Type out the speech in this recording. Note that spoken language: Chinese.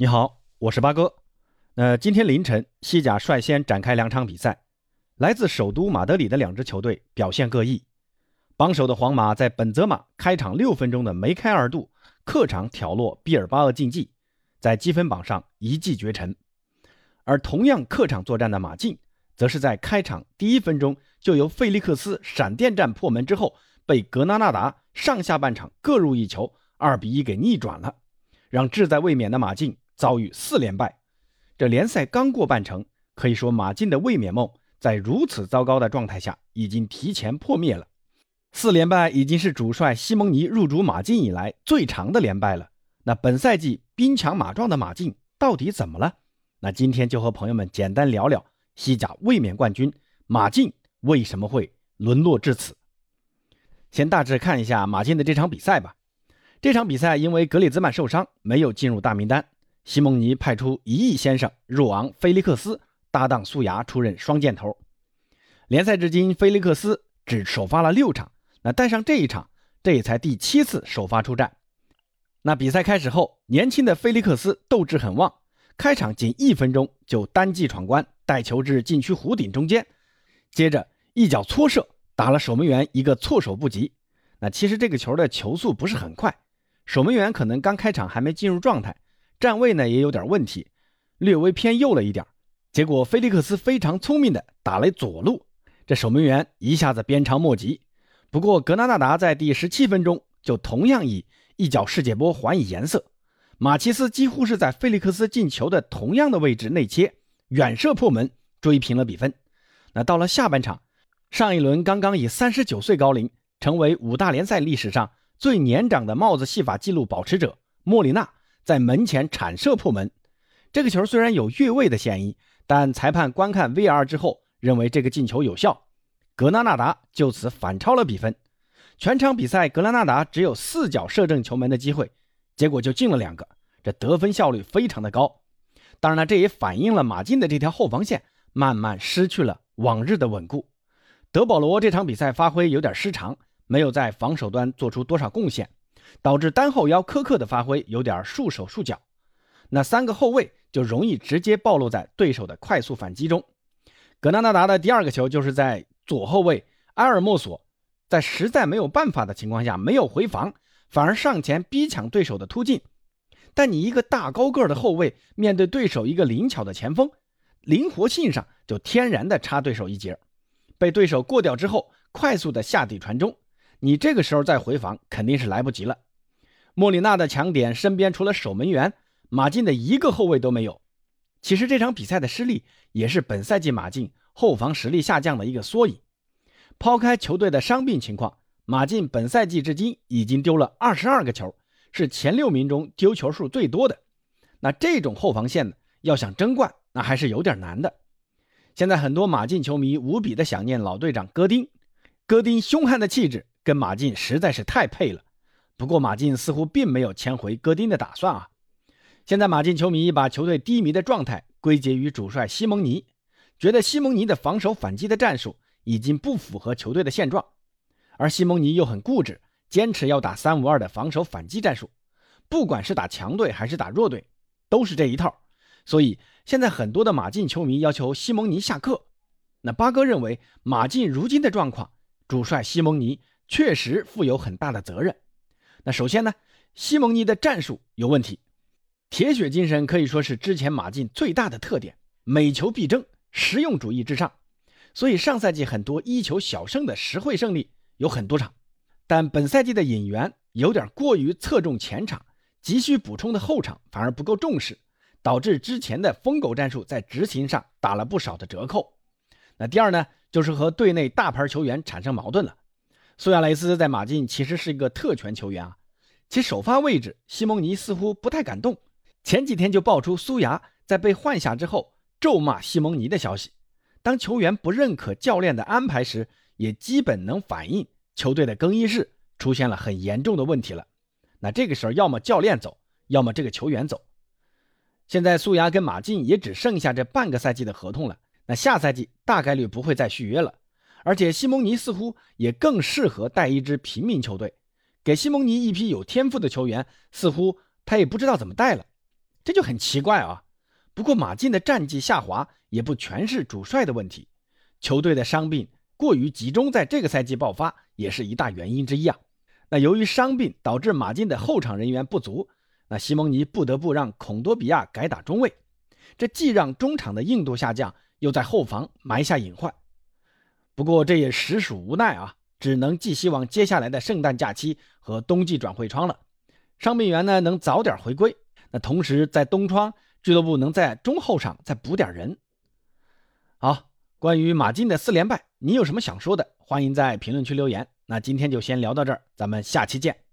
你好，我是八哥。那今天凌晨，西甲率先展开两场比赛，来自首都马德里的两支球队表现各异。榜首的皇马在本泽马开场六分钟的梅开二度，客场挑落毕尔巴鄂竞技，在积分榜上一骑绝尘。而同样客场作战的马竞，则是在开场第一分钟就由费利克斯闪电战破门之后，被格纳纳达上下半场各入一球，二比一给逆转了。让志在卫冕的马竞遭遇四连败，这联赛刚过半程，可以说马竞的卫冕梦在如此糟糕的状态下已经提前破灭了。四连败已经是主帅西蒙尼入主马竞以来最长的连败了。那本赛季兵强马壮的马竞到底怎么了？那今天就和朋友们简单聊聊西甲卫冕冠军马竞为什么会沦落至此。先大致看一下马竞的这场比赛吧。这场比赛因为格里兹曼受伤，没有进入大名单。西蒙尼派出一亿先生若昂·菲利克斯搭档苏牙出任双箭头。联赛至今，菲利克斯只首发了六场，那带上这一场，这也才第七次首发出战。那比赛开始后，年轻的菲利克斯斗志很旺，开场仅一分钟就单骑闯关，带球至禁区弧顶中间，接着一脚搓射打了守门员一个措手不及。那其实这个球的球速不是很快。守门员可能刚开场还没进入状态，站位呢也有点问题，略微偏右了一点。结果菲利克斯非常聪明的打了左路，这守门员一下子鞭长莫及。不过格纳纳达在第十七分钟就同样以一脚世界波还以颜色，马奇斯几乎是在菲利克斯进球的同样的位置内切远射破门，追平了比分。那到了下半场，上一轮刚刚以三十九岁高龄成为五大联赛历史上。最年长的帽子戏法纪录保持者莫里纳在门前铲射破门，这个球虽然有越位的嫌疑，但裁判观看 VR 之后认为这个进球有效，格拉纳达就此反超了比分。全场比赛格拉纳达只有四脚射正球门的机会，结果就进了两个，这得分效率非常的高。当然了，这也反映了马竞的这条后防线慢慢失去了往日的稳固。德保罗这场比赛发挥有点失常。没有在防守端做出多少贡献，导致单后腰科克的发挥有点束手束脚，那三个后卫就容易直接暴露在对手的快速反击中。格纳纳达的第二个球就是在左后卫埃尔莫索在实在没有办法的情况下没有回防，反而上前逼抢对手的突进。但你一个大高个的后卫面对对手一个灵巧的前锋，灵活性上就天然的差对手一截，被对手过掉之后，快速的下底传中。你这个时候再回防肯定是来不及了。莫里纳的强点身边除了守门员，马竞的一个后卫都没有。其实这场比赛的失利也是本赛季马竞后防实力下降的一个缩影。抛开球队的伤病情况，马竞本赛季至今已经丢了二十二个球，是前六名中丢球数最多的。那这种后防线呢，要想争冠，那还是有点难的。现在很多马竞球迷无比的想念老队长戈丁，戈丁凶悍的气质。跟马竞实在是太配了，不过马竞似乎并没有签回戈丁的打算啊。现在马竞球迷把球队低迷的状态归结于主帅西蒙尼，觉得西蒙尼的防守反击的战术已经不符合球队的现状，而西蒙尼又很固执，坚持要打三五二的防守反击战术，不管是打强队还是打弱队，都是这一套。所以现在很多的马竞球迷要求西蒙尼下课。那八哥认为，马竞如今的状况，主帅西蒙尼。确实负有很大的责任。那首先呢，西蒙尼的战术有问题，铁血精神可以说是之前马竞最大的特点，每球必争，实用主义至上。所以上赛季很多一球小胜的实惠胜利有很多场，但本赛季的引援有点过于侧重前场，急需补充的后场反而不够重视，导致之前的疯狗战术在执行上打了不少的折扣。那第二呢，就是和队内大牌球员产生矛盾了。苏亚雷斯在马竞其实是一个特权球员啊，其首发位置西蒙尼似乎不太敢动。前几天就爆出苏牙在被换下之后咒骂西蒙尼的消息。当球员不认可教练的安排时，也基本能反映球队的更衣室出现了很严重的问题了。那这个时候，要么教练走，要么这个球员走。现在苏牙跟马竞也只剩下这半个赛季的合同了，那下赛季大概率不会再续约了。而且西蒙尼似乎也更适合带一支平民球队，给西蒙尼一批有天赋的球员，似乎他也不知道怎么带了。这就很奇怪啊。不过马竞的战绩下滑也不全是主帅的问题，球队的伤病过于集中在这个赛季爆发也是一大原因之一啊。那由于伤病导致马竞的后场人员不足，那西蒙尼不得不让孔多比亚改打中卫，这既让中场的硬度下降，又在后防埋下隐患。不过这也实属无奈啊，只能寄希望接下来的圣诞假期和冬季转会窗了，伤病员呢能早点回归。那同时在冬窗，俱乐部能在中后场再补点人。好，关于马竞的四连败，你有什么想说的？欢迎在评论区留言。那今天就先聊到这儿，咱们下期见。